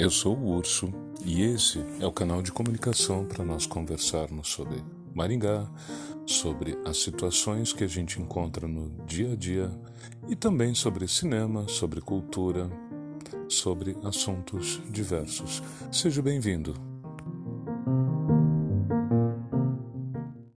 Eu sou o Urso e esse é o canal de comunicação para nós conversarmos sobre Maringá, sobre as situações que a gente encontra no dia a dia e também sobre cinema, sobre cultura, sobre assuntos diversos. Seja bem-vindo.